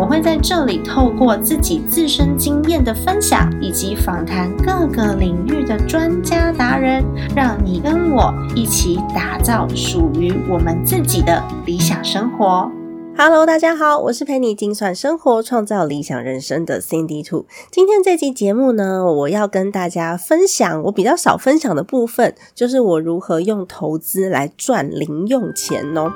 我会在这里透过自己自身经验的分享，以及访谈各个领域的专家达人，让你跟我一起打造属于我们自己的理想生活。Hello，大家好，我是陪你精算生活、创造理想人生的 Cindy Two。今天这期节目呢，我要跟大家分享我比较少分享的部分，就是我如何用投资来赚零用钱哦。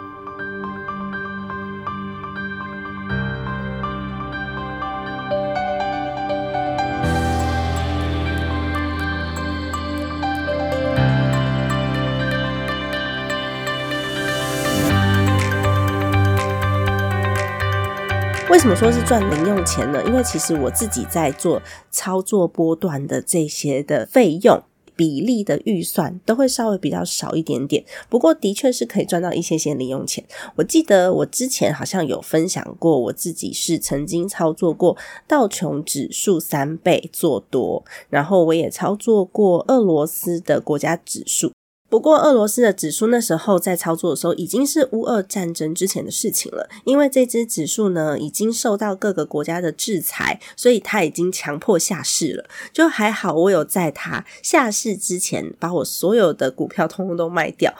什么说是赚零用钱呢？因为其实我自己在做操作波段的这些的费用比例的预算，都会稍微比较少一点点。不过的确是可以赚到一些些零用钱。我记得我之前好像有分享过，我自己是曾经操作过道琼指数三倍做多，然后我也操作过俄罗斯的国家指数。不过，俄罗斯的指数那时候在操作的时候，已经是乌俄战争之前的事情了。因为这只指数呢，已经受到各个国家的制裁，所以它已经强迫下市了。就还好，我有在它下市之前，把我所有的股票通通都卖掉。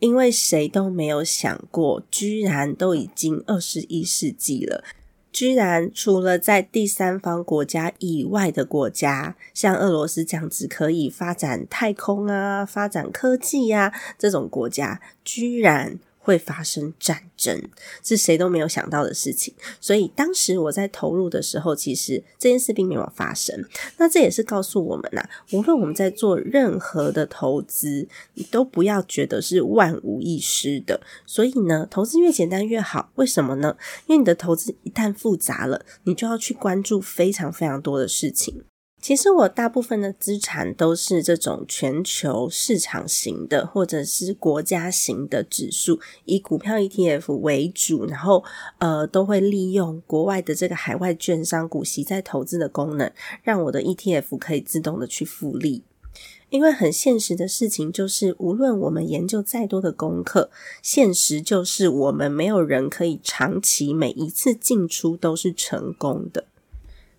因为谁都没有想过，居然都已经二十一世纪了。居然除了在第三方国家以外的国家，像俄罗斯这样子可以发展太空啊、发展科技呀这种国家，居然。会发生战争，是谁都没有想到的事情。所以当时我在投入的时候，其实这件事并没有发生。那这也是告诉我们呐，无论我们在做任何的投资，你都不要觉得是万无一失的。所以呢，投资越简单越好。为什么呢？因为你的投资一旦复杂了，你就要去关注非常非常多的事情。其实我大部分的资产都是这种全球市场型的，或者是国家型的指数，以股票 ETF 为主，然后呃都会利用国外的这个海外券商股息在投资的功能，让我的 ETF 可以自动的去复利。因为很现实的事情就是，无论我们研究再多的功课，现实就是我们没有人可以长期每一次进出都是成功的。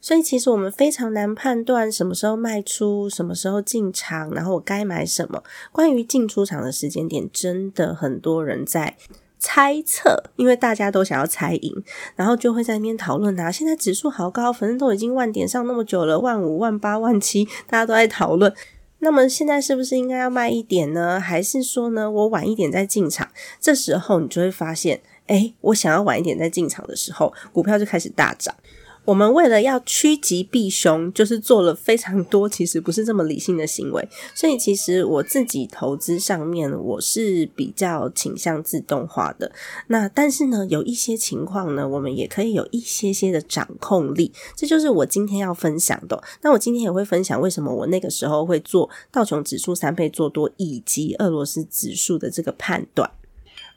所以其实我们非常难判断什么时候卖出，什么时候进场，然后我该买什么。关于进出场的时间点，真的很多人在猜测，因为大家都想要猜赢，然后就会在那边讨论啊。现在指数好高，反正都已经万点上那么久了，万五、万八、万七，大家都在讨论。那么现在是不是应该要卖一点呢？还是说呢，我晚一点再进场？这时候你就会发现，哎，我想要晚一点再进场的时候，股票就开始大涨。我们为了要趋吉避凶，就是做了非常多其实不是这么理性的行为。所以其实我自己投资上面，我是比较倾向自动化的。那但是呢，有一些情况呢，我们也可以有一些些的掌控力。这就是我今天要分享的。那我今天也会分享为什么我那个时候会做道琼指数三倍做多，以及俄罗斯指数的这个判断。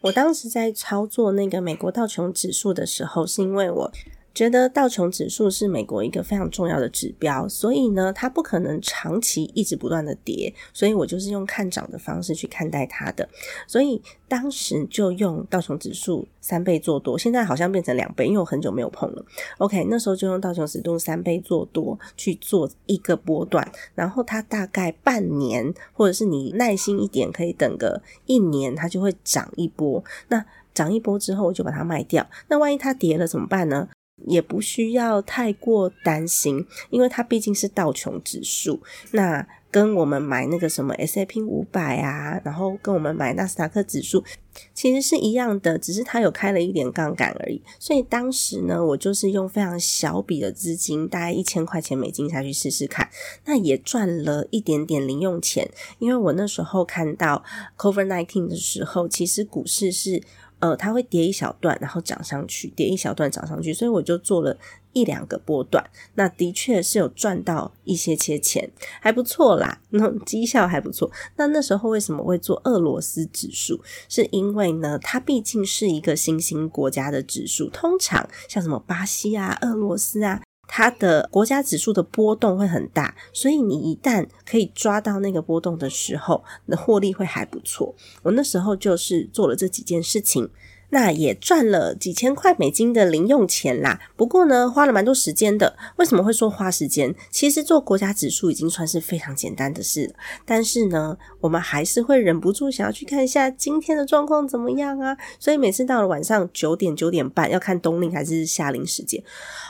我当时在操作那个美国道琼指数的时候，是因为我。觉得道琼指数是美国一个非常重要的指标，所以呢，它不可能长期一直不断的跌，所以我就是用看涨的方式去看待它的，所以当时就用道琼指数三倍做多，现在好像变成两倍，因为我很久没有碰了。OK，那时候就用道琼指数三倍做多去做一个波段，然后它大概半年，或者是你耐心一点，可以等个一年，它就会涨一波。那涨一波之后，我就把它卖掉。那万一它跌了怎么办呢？也不需要太过担心，因为它毕竟是道琼指数，那跟我们买那个什么 S A P 五百啊，然后跟我们买纳斯达克指数其实是一样的，只是它有开了一点杠杆而已。所以当时呢，我就是用非常小笔的资金，大概一千块钱美金下去试试看，那也赚了一点点零用钱。因为我那时候看到 Cover Nineteen 的时候，其实股市是。呃，它会跌一小段，然后涨上去，跌一小段涨上去，所以我就做了一两个波段，那的确是有赚到一些些钱，还不错啦，那绩效还不错。那那时候为什么会做俄罗斯指数？是因为呢，它毕竟是一个新兴国家的指数，通常像什么巴西啊、俄罗斯啊。它的国家指数的波动会很大，所以你一旦可以抓到那个波动的时候，那获利会还不错。我那时候就是做了这几件事情。那也赚了几千块美金的零用钱啦。不过呢，花了蛮多时间的。为什么会说花时间？其实做国家指数已经算是非常简单的事。但是呢，我们还是会忍不住想要去看一下今天的状况怎么样啊。所以每次到了晚上九点九点半，要看冬令还是夏令时间，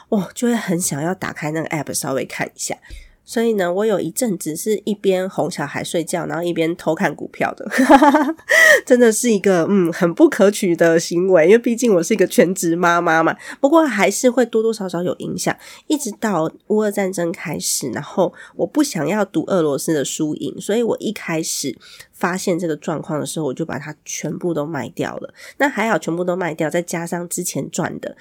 哦，就会很想要打开那个 app 稍微看一下。所以呢，我有一阵子是一边哄小孩睡觉，然后一边偷看股票的，真的是一个嗯很不可取的行为，因为毕竟我是一个全职妈妈嘛。不过还是会多多少少有影响，一直到乌俄战争开始，然后我不想要赌俄罗斯的输赢，所以我一开始发现这个状况的时候，我就把它全部都卖掉了。那还好，全部都卖掉，再加上之前赚的。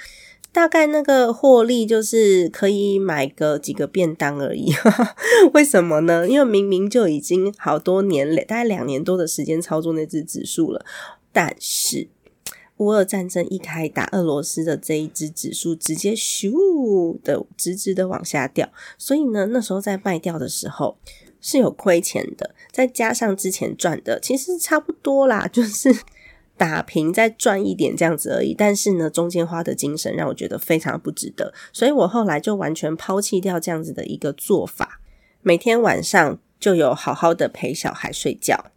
大概那个获利就是可以买个几个便当而已，为什么呢？因为明明就已经好多年，大概两年多的时间操作那只指数了，但是乌俄战争一开打，俄罗斯的这一只指数直接咻的直直的往下掉，所以呢，那时候在卖掉的时候是有亏钱的，再加上之前赚的，其实差不多啦，就是。打平再赚一点这样子而已，但是呢，中间花的精神让我觉得非常不值得，所以我后来就完全抛弃掉这样子的一个做法，每天晚上就有好好的陪小孩睡觉。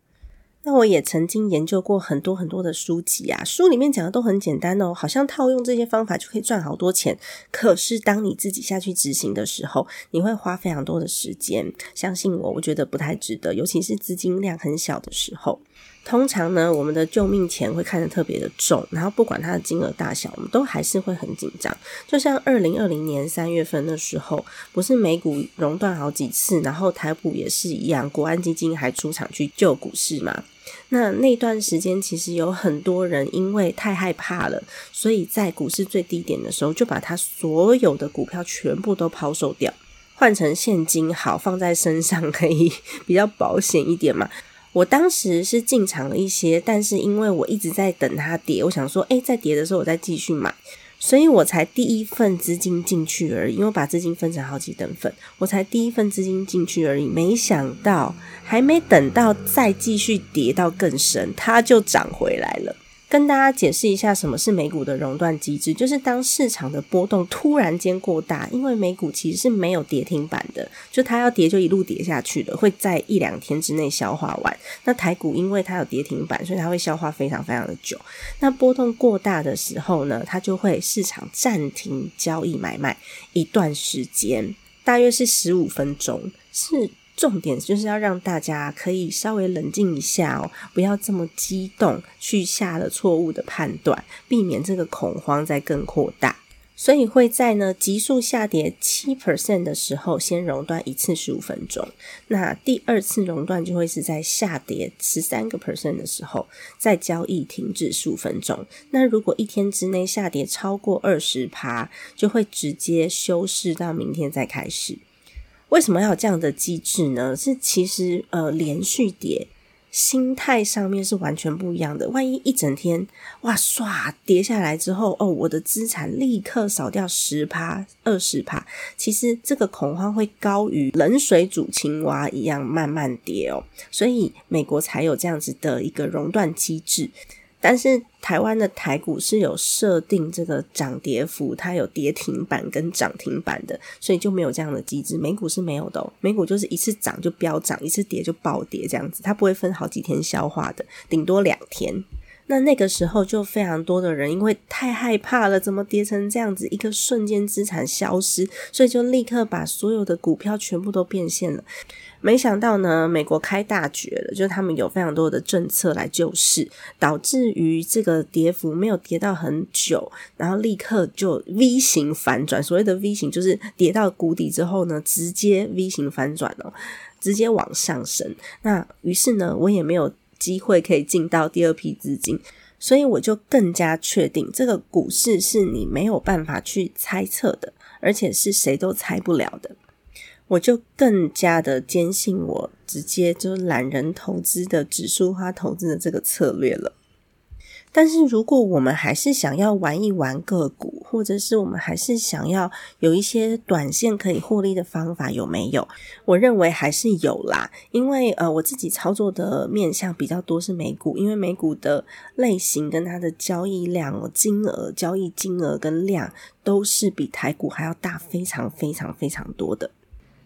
那我也曾经研究过很多很多的书籍啊，书里面讲的都很简单哦，好像套用这些方法就可以赚好多钱。可是当你自己下去执行的时候，你会花非常多的时间。相信我，我觉得不太值得，尤其是资金量很小的时候。通常呢，我们的救命钱会看得特别的重，然后不管它的金额大小，我们都还是会很紧张。就像二零二零年三月份的时候，不是美股熔断好几次，然后台股也是一样，国安基金还出场去救股市嘛？那那段时间其实有很多人因为太害怕了，所以在股市最低点的时候，就把他所有的股票全部都抛售掉，换成现金，好放在身上可以 比较保险一点嘛。我当时是进场了一些，但是因为我一直在等它跌，我想说，哎，在跌的时候我再继续买，所以我才第一份资金进去而已。因为我把资金分成好几等份，我才第一份资金进去而已。没想到还没等到再继续跌到更深，它就涨回来了。跟大家解释一下什么是美股的熔断机制，就是当市场的波动突然间过大，因为美股其实是没有跌停板的，就它要跌就一路跌下去的，会在一两天之内消化完。那台股因为它有跌停板，所以它会消化非常非常的久。那波动过大的时候呢，它就会市场暂停交易买卖一段时间，大约是十五分钟，是。重点就是要让大家可以稍微冷静一下哦，不要这么激动去下了错误的判断，避免这个恐慌再更扩大。所以会在呢急速下跌七 percent 的时候先熔断一次十五分钟，那第二次熔断就会是在下跌十三个 percent 的时候再交易停止十五分钟。那如果一天之内下跌超过二十趴，就会直接休市到明天再开始。为什么要有这样的机制呢？是其实呃，连续跌，心态上面是完全不一样的。万一一整天哇唰跌下来之后，哦，我的资产立刻少掉十趴、二十趴，其实这个恐慌会高于冷水煮青蛙一样慢慢跌哦。所以美国才有这样子的一个熔断机制。但是台湾的台股是有设定这个涨跌幅，它有跌停板跟涨停板的，所以就没有这样的机制。美股是没有的哦，美股就是一次涨就飙涨，一次跌就暴跌这样子，它不会分好几天消化的，顶多两天。那那个时候就非常多的人因为太害怕了，怎么跌成这样子，一个瞬间资产消失，所以就立刻把所有的股票全部都变现了。没想到呢，美国开大绝了，就是他们有非常多的政策来救市，导致于这个跌幅没有跌到很久，然后立刻就 V 型反转。所谓的 V 型就是跌到谷底之后呢，直接 V 型反转了，直接往上升。那于是呢，我也没有机会可以进到第二批资金。所以我就更加确定，这个股市是你没有办法去猜测的，而且是谁都猜不了的。我就更加的坚信，我直接就懒人投资的指数化投资的这个策略了。但是如果我们还是想要玩一玩个股，或者是我们还是想要有一些短线可以获利的方法，有没有？我认为还是有啦，因为呃，我自己操作的面向比较多是美股，因为美股的类型跟它的交易量、金额、交易金额跟量都是比台股还要大非常非常非常多的，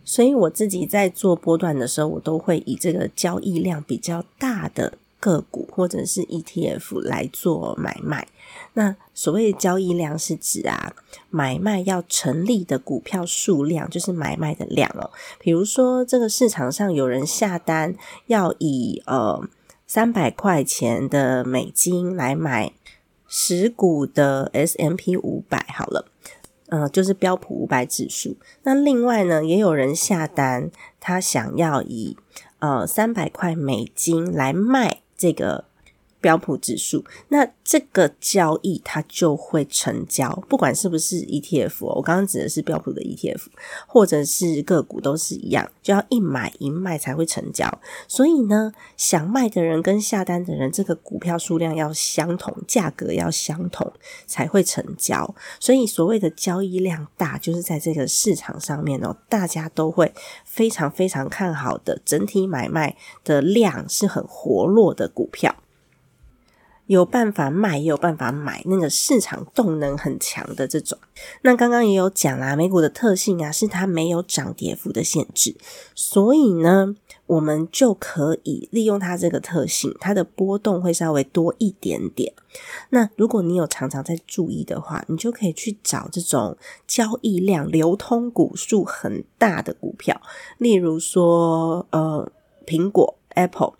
所以我自己在做波段的时候，我都会以这个交易量比较大的。个股或者是 ETF 来做买卖，那所谓的交易量是指啊，买卖要成立的股票数量就是买卖的量哦。比如说，这个市场上有人下单要以呃三百块钱的美金来买十股的 S M P 五百，好了，呃，就是标普五百指数。那另外呢，也有人下单，他想要以呃三百块美金来卖。这个标普指数，那这个交易它就会成交，不管是不是 ETF，我刚刚指的是标普的 ETF，或者是个股都是一样，就要一买一卖才会成交。所以呢，想卖的人跟下单的人，这个股票数量要相同，价格要相同才会成交。所以所谓的交易量大，就是在这个市场上面哦，大家都会非常非常看好的，整体买卖的量是很活络的股票。有办法卖，也有办法买，那个市场动能很强的这种。那刚刚也有讲啦，美股的特性啊，是它没有涨跌幅的限制，所以呢，我们就可以利用它这个特性，它的波动会稍微多一点点。那如果你有常常在注意的话，你就可以去找这种交易量、流通股数很大的股票，例如说呃苹果 Apple，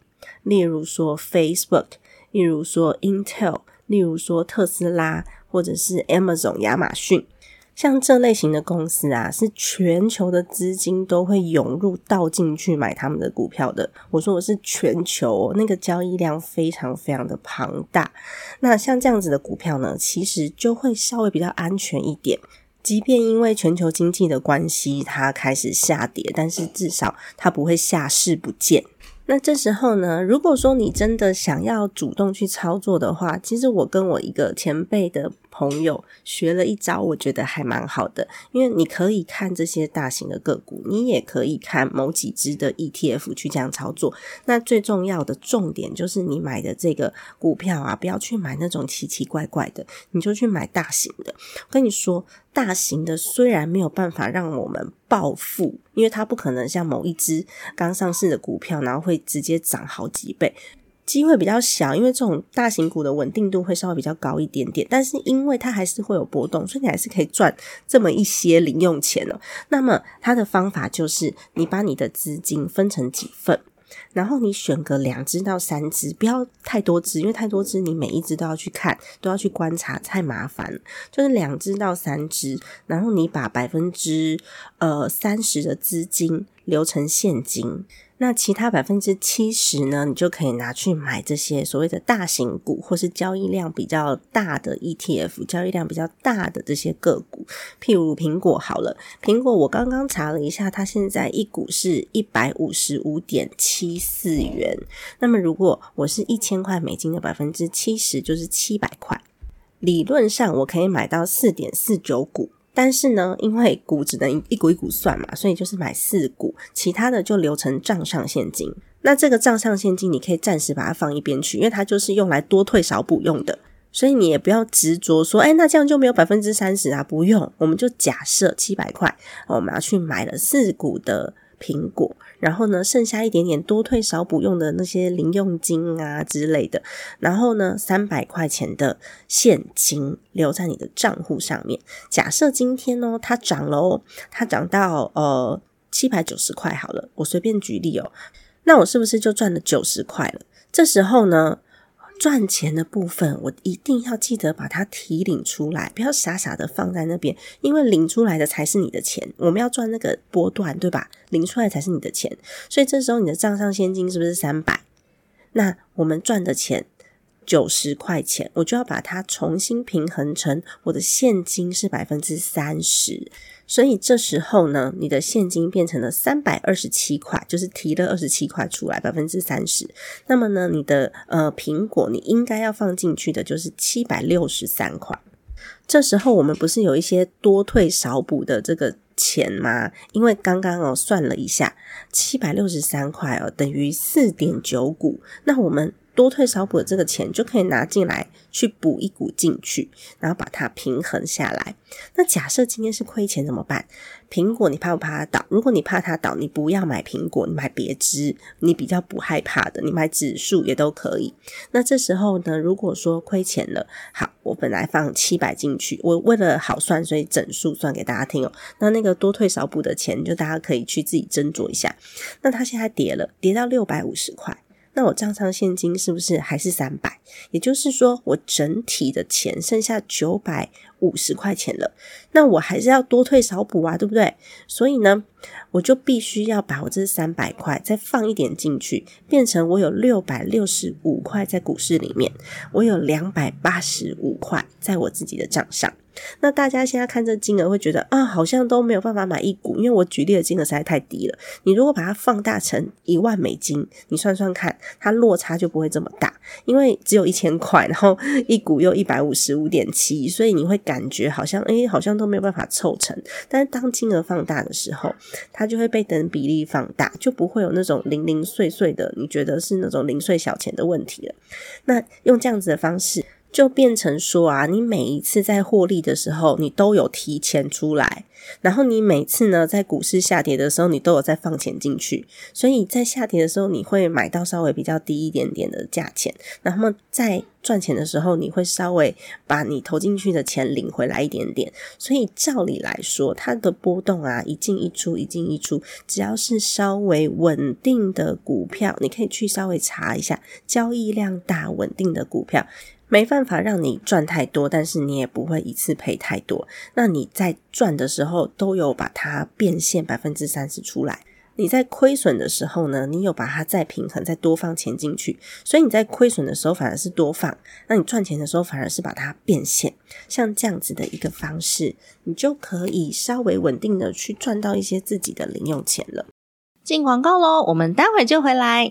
例如说 Facebook。例如说 Intel，例如说特斯拉，或者是 Amazon 亚马逊，像这类型的公司啊，是全球的资金都会涌入倒进去买他们的股票的。我说我是全球，那个交易量非常非常的庞大。那像这样子的股票呢，其实就会稍微比较安全一点。即便因为全球经济的关系，它开始下跌，但是至少它不会下市不见。那这时候呢，如果说你真的想要主动去操作的话，其实我跟我一个前辈的朋友学了一招，我觉得还蛮好的。因为你可以看这些大型的个股，你也可以看某几只的 ETF 去这样操作。那最重要的重点就是你买的这个股票啊，不要去买那种奇奇怪怪的，你就去买大型的。我跟你说。大型的虽然没有办法让我们暴富，因为它不可能像某一只刚上市的股票，然后会直接涨好几倍，机会比较小。因为这种大型股的稳定度会稍微比较高一点点，但是因为它还是会有波动，所以你还是可以赚这么一些零用钱哦。那么它的方法就是，你把你的资金分成几份。然后你选个两只到三只，不要太多只，因为太多只你每一只都要去看，都要去观察，太麻烦。就是两只到三只，然后你把百分之呃三十的资金留成现金。那其他百分之七十呢？你就可以拿去买这些所谓的大型股，或是交易量比较大的 ETF，交易量比较大的这些个股，譬如苹果好了。苹果我刚刚查了一下，它现在一股是一百五十五点七四元。那么如果我是一千块美金的百分之七十，就是七百块。理论上我可以买到四点四九股。但是呢，因为股只能一股一股算嘛，所以就是买四股，其他的就留成账上现金。那这个账上现金，你可以暂时把它放一边去，因为它就是用来多退少补用的。所以你也不要执着说，哎，那这样就没有百分之三十啊？不用，我们就假设七百块，我们要去买了四股的。苹果，然后呢，剩下一点点多退少补用的那些零用金啊之类的，然后呢，三百块钱的现金留在你的账户上面。假设今天呢，它涨了哦，它涨到呃七百九十块好了，我随便举例哦，那我是不是就赚了九十块了？这时候呢？赚钱的部分，我一定要记得把它提领出来，不要傻傻的放在那边，因为领出来的才是你的钱。我们要赚那个波段，对吧？领出来才是你的钱，所以这时候你的账上现金是不是三百？那我们赚的钱九十块钱，我就要把它重新平衡成我的现金是百分之三十，所以这时候呢，你的现金变成了三百二十七块，就是提了二十七块出来，百分之三十。那么呢，你的呃苹果你应该要放进去的就是七百六十三块。这时候我们不是有一些多退少补的这个钱吗？因为刚刚哦算了一下，七百六十三块哦等于四点九股，那我们。多退少补的这个钱就可以拿进来去补一股进去，然后把它平衡下来。那假设今天是亏钱怎么办？苹果你怕不怕它倒？如果你怕它倒，你不要买苹果，你买别支，你比较不害怕的，你买指数也都可以。那这时候呢，如果说亏钱了，好，我本来放七百进去，我为了好算，所以整数算给大家听哦。那那个多退少补的钱，就大家可以去自己斟酌一下。那它现在跌了，跌到六百五十块。那我账上现金是不是还是三百？也就是说，我整体的钱剩下九百五十块钱了。那我还是要多退少补啊，对不对？所以呢，我就必须要把我这三百块再放一点进去，变成我有六百六十五块在股市里面，我有两百八十五块在我自己的账上。那大家现在看这金额会觉得啊，好像都没有办法买一股，因为我举例的金额实在太低了。你如果把它放大成一万美金，你算算看，它落差就不会这么大，因为只有一千块，然后一股又一百五十五点七，所以你会感觉好像哎，好像都没有办法凑成。但是当金额放大的时候，它就会被等比例放大，就不会有那种零零碎碎的，你觉得是那种零碎小钱的问题了。那用这样子的方式。就变成说啊，你每一次在获利的时候，你都有提前出来，然后你每次呢在股市下跌的时候，你都有再放钱进去，所以在下跌的时候，你会买到稍微比较低一点点的价钱，然后在赚钱的时候，你会稍微把你投进去的钱领回来一点点。所以照理来说，它的波动啊，一进一出，一进一出，只要是稍微稳定的股票，你可以去稍微查一下交易量大、稳定的股票。没办法让你赚太多，但是你也不会一次赔太多。那你在赚的时候都有把它变现百分之三十出来，你在亏损的时候呢，你有把它再平衡，再多放钱进去。所以你在亏损的时候反而是多放，那你赚钱的时候反而是把它变现。像这样子的一个方式，你就可以稍微稳定的去赚到一些自己的零用钱了。进广告喽，我们待会就回来。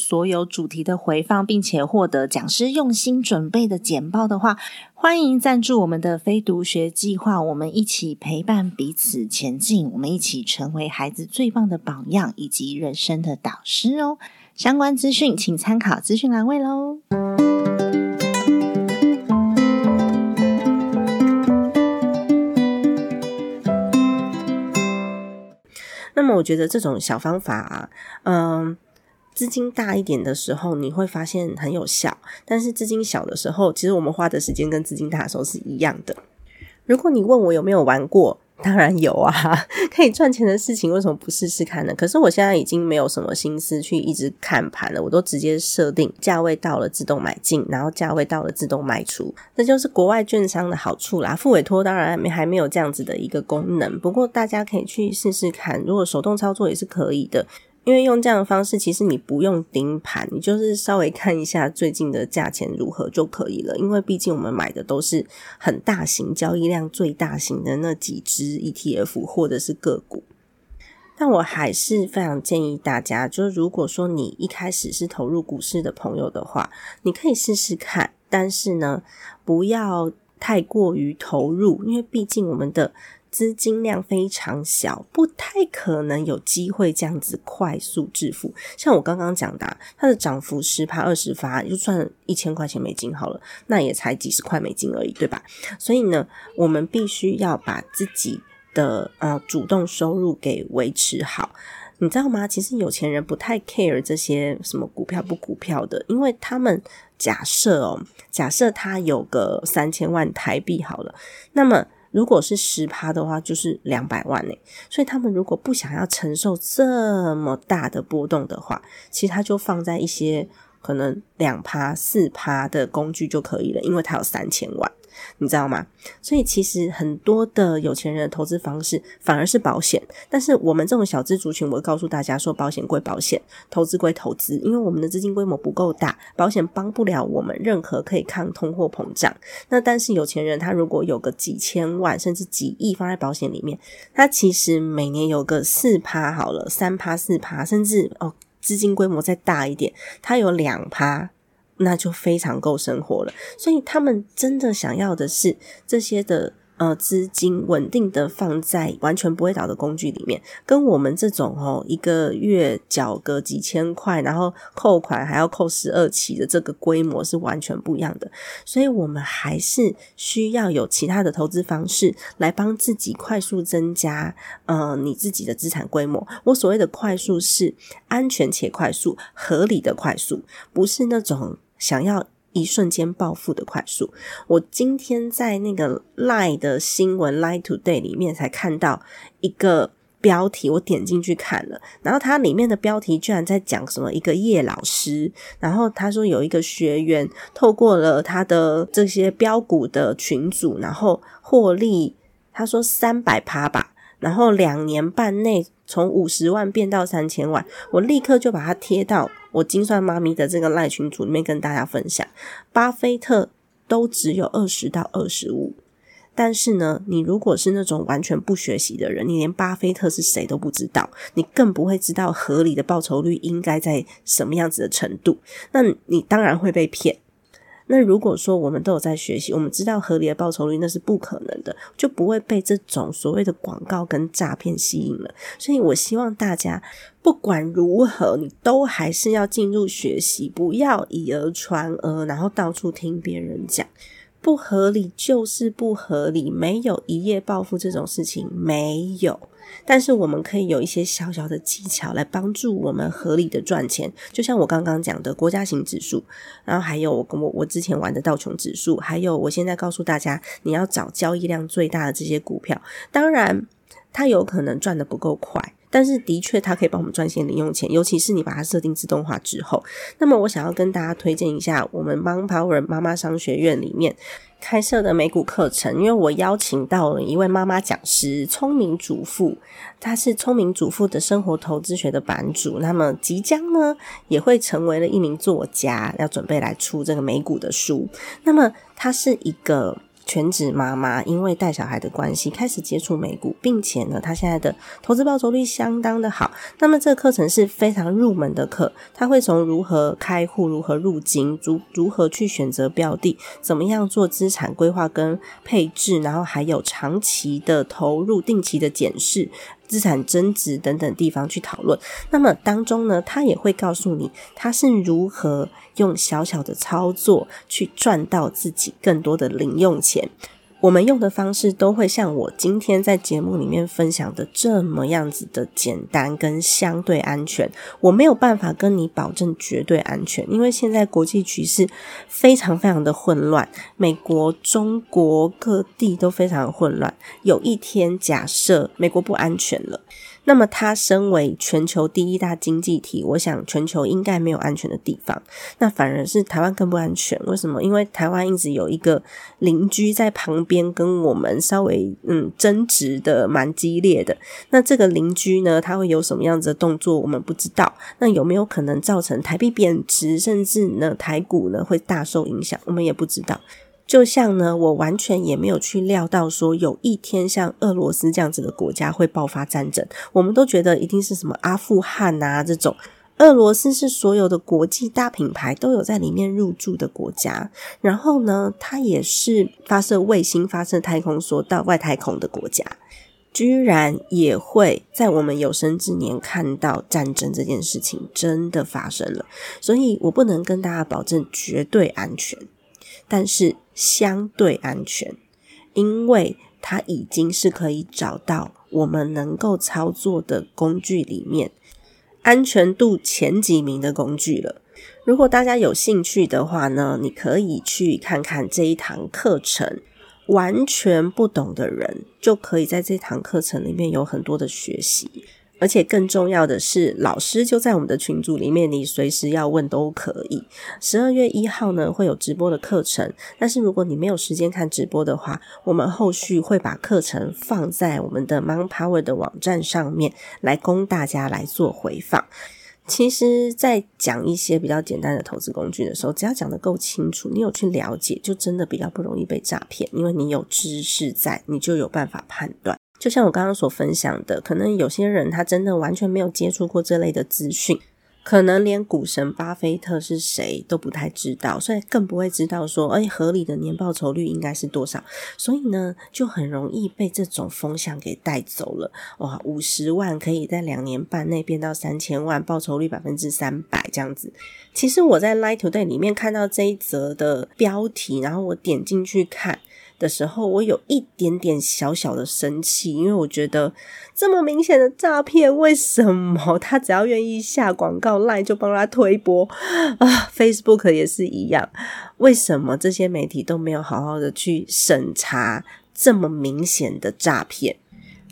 所有主题的回放，并且获得讲师用心准备的简报的话，欢迎赞助我们的非读学计划，我们一起陪伴彼此前进，我们一起成为孩子最棒的榜样以及人生的导师哦。相关资讯请参考资讯栏位喽。那么，我觉得这种小方法啊，嗯。资金大一点的时候，你会发现很有效；但是资金小的时候，其实我们花的时间跟资金大的时候是一样的。如果你问我有没有玩过当然有啊，可以赚钱的事情为什么不试试看呢？可是我现在已经没有什么心思去一直看盘了，我都直接设定价位到了自动买进，然后价位到了自动卖出，这就是国外券商的好处啦。付委托当然没还没有这样子的一个功能，不过大家可以去试试看，如果手动操作也是可以的。因为用这样的方式，其实你不用盯盘，你就是稍微看一下最近的价钱如何就可以了。因为毕竟我们买的都是很大型、交易量最大型的那几只 ETF 或者是个股。但我还是非常建议大家，就是如果说你一开始是投入股市的朋友的话，你可以试试看，但是呢，不要太过于投入，因为毕竟我们的。资金量非常小，不太可能有机会这样子快速致富。像我刚刚讲的，它的涨幅十趴二十发，就算一千块钱美金好了，那也才几十块美金而已，对吧？所以呢，我们必须要把自己的呃主动收入给维持好，你知道吗？其实有钱人不太 care 这些什么股票不股票的，因为他们假设哦，假设他有个三千万台币好了，那么。如果是十趴的话，就是两百万呢。所以他们如果不想要承受这么大的波动的话，其实他就放在一些可能两趴、四趴的工具就可以了，因为他有三千万。你知道吗？所以其实很多的有钱人的投资方式反而是保险，但是我们这种小资族群，我告诉大家说，保险归保险，投资归投资，因为我们的资金规模不够大，保险帮不了我们任何可以抗通货膨胀。那但是有钱人他如果有个几千万甚至几亿放在保险里面，他其实每年有个四趴好了，三趴四趴，甚至哦资金规模再大一点，他有两趴。那就非常够生活了，所以他们真的想要的是这些的。呃，资金稳定的放在完全不会倒的工具里面，跟我们这种哦，一个月缴个几千块，然后扣款还要扣十二期的这个规模是完全不一样的。所以，我们还是需要有其他的投资方式来帮自己快速增加呃你自己的资产规模。我所谓的快速是安全且快速、合理的快速，不是那种想要。一瞬间暴富的快速，我今天在那个 Lie 的新闻 Lie Today 里面才看到一个标题，我点进去看了，然后它里面的标题居然在讲什么一个叶老师，然后他说有一个学员透过了他的这些标股的群组，然后获利，他说三百趴吧，然后两年半内从五十万变到三千万，我立刻就把它贴到。我精算妈咪的这个赖群组里面跟大家分享，巴菲特都只有二十到二十五，但是呢，你如果是那种完全不学习的人，你连巴菲特是谁都不知道，你更不会知道合理的报酬率应该在什么样子的程度，那你当然会被骗。那如果说我们都有在学习，我们知道合理的报酬率那是不可能的，就不会被这种所谓的广告跟诈骗吸引了。所以我希望大家不管如何，你都还是要进入学习，不要以讹传讹，然后到处听别人讲。不合理就是不合理，没有一夜暴富这种事情，没有。但是我们可以有一些小小的技巧来帮助我们合理的赚钱，就像我刚刚讲的国家型指数，然后还有我我我之前玩的道琼指数，还有我现在告诉大家，你要找交易量最大的这些股票，当然它有可能赚的不够快。但是的确，它可以帮我们赚些零用钱，尤其是你把它设定自动化之后。那么，我想要跟大家推荐一下我们 Mon Power 妈妈商学院里面开设的美股课程，因为我邀请到了一位妈妈讲师，聪明主妇，她是聪明主妇的生活投资学的版主，那么即将呢也会成为了一名作家，要准备来出这个美股的书。那么，她是一个。全职妈妈因为带小孩的关系开始接触美股，并且呢，她现在的投资报酬率相当的好。那么这个课程是非常入门的课，他会从如何开户、如何入金、如如何去选择标的、怎么样做资产规划跟配置，然后还有长期的投入、定期的检视。资产增值等等地方去讨论，那么当中呢，他也会告诉你他是如何用小小的操作去赚到自己更多的零用钱。我们用的方式都会像我今天在节目里面分享的这么样子的简单跟相对安全。我没有办法跟你保证绝对安全，因为现在国际局势非常非常的混乱，美国、中国各地都非常混乱。有一天假设美国不安全了。那么，它身为全球第一大经济体，我想全球应该没有安全的地方。那反而是台湾更不安全。为什么？因为台湾一直有一个邻居在旁边，跟我们稍微嗯争执的蛮激烈的。那这个邻居呢，他会有什么样子的动作，我们不知道。那有没有可能造成台币贬值，甚至呢台股呢会大受影响？我们也不知道。就像呢，我完全也没有去料到说有一天像俄罗斯这样子的国家会爆发战争。我们都觉得一定是什么阿富汗啊这种。俄罗斯是所有的国际大品牌都有在里面入驻的国家，然后呢，它也是发射卫星、发射太空梭到外太空的国家，居然也会在我们有生之年看到战争这件事情真的发生了。所以我不能跟大家保证绝对安全。但是相对安全，因为它已经是可以找到我们能够操作的工具里面安全度前几名的工具了。如果大家有兴趣的话呢，你可以去看看这一堂课程。完全不懂的人就可以在这堂课程里面有很多的学习。而且更重要的是，老师就在我们的群组里面，你随时要问都可以。十二月一号呢会有直播的课程，但是如果你没有时间看直播的话，我们后续会把课程放在我们的 Mon Power 的网站上面来供大家来做回放。其实，在讲一些比较简单的投资工具的时候，只要讲的够清楚，你有去了解，就真的比较不容易被诈骗，因为你有知识在，你就有办法判断。就像我刚刚所分享的，可能有些人他真的完全没有接触过这类的资讯，可能连股神巴菲特是谁都不太知道，所以更不会知道说，哎，合理的年报酬率应该是多少。所以呢，就很容易被这种风向给带走了。哇，五十万可以在两年半内变到三千万，报酬率百分之三百这样子。其实我在 Light Today 里面看到这一则的标题，然后我点进去看。的时候，我有一点点小小的生气，因为我觉得这么明显的诈骗，为什么 他只要愿意下广告来就帮他推播啊？Facebook 也是一样，为什么这些媒体都没有好好的去审查这么明显的诈骗？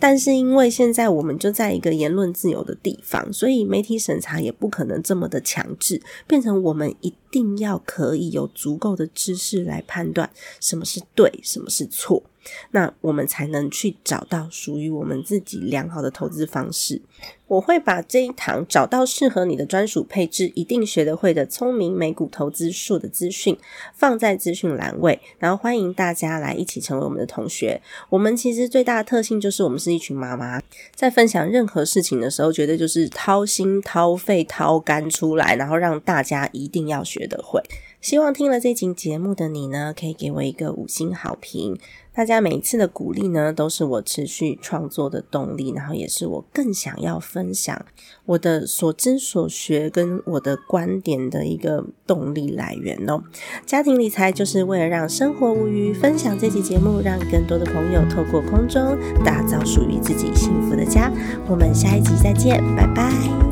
但是因为现在我们就在一个言论自由的地方，所以媒体审查也不可能这么的强制，变成我们一定要可以有足够的知识来判断什么是对，什么是错。那我们才能去找到属于我们自己良好的投资方式。我会把这一堂找到适合你的专属配置，一定学得会的聪明美股投资术的资讯放在资讯栏位，然后欢迎大家来一起成为我们的同学。我们其实最大的特性就是我们是一群妈妈，在分享任何事情的时候，绝对就是掏心掏肺掏肝出来，然后让大家一定要学得会。希望听了这集节目的你呢，可以给我一个五星好评。大家每一次的鼓励呢，都是我持续创作的动力，然后也是我更想要分享我的所知所学跟我的观点的一个动力来源哦。家庭理财就是为了让生活无虞，分享这期节目，让更多的朋友透过空中打造属于自己幸福的家。我们下一集再见，拜拜。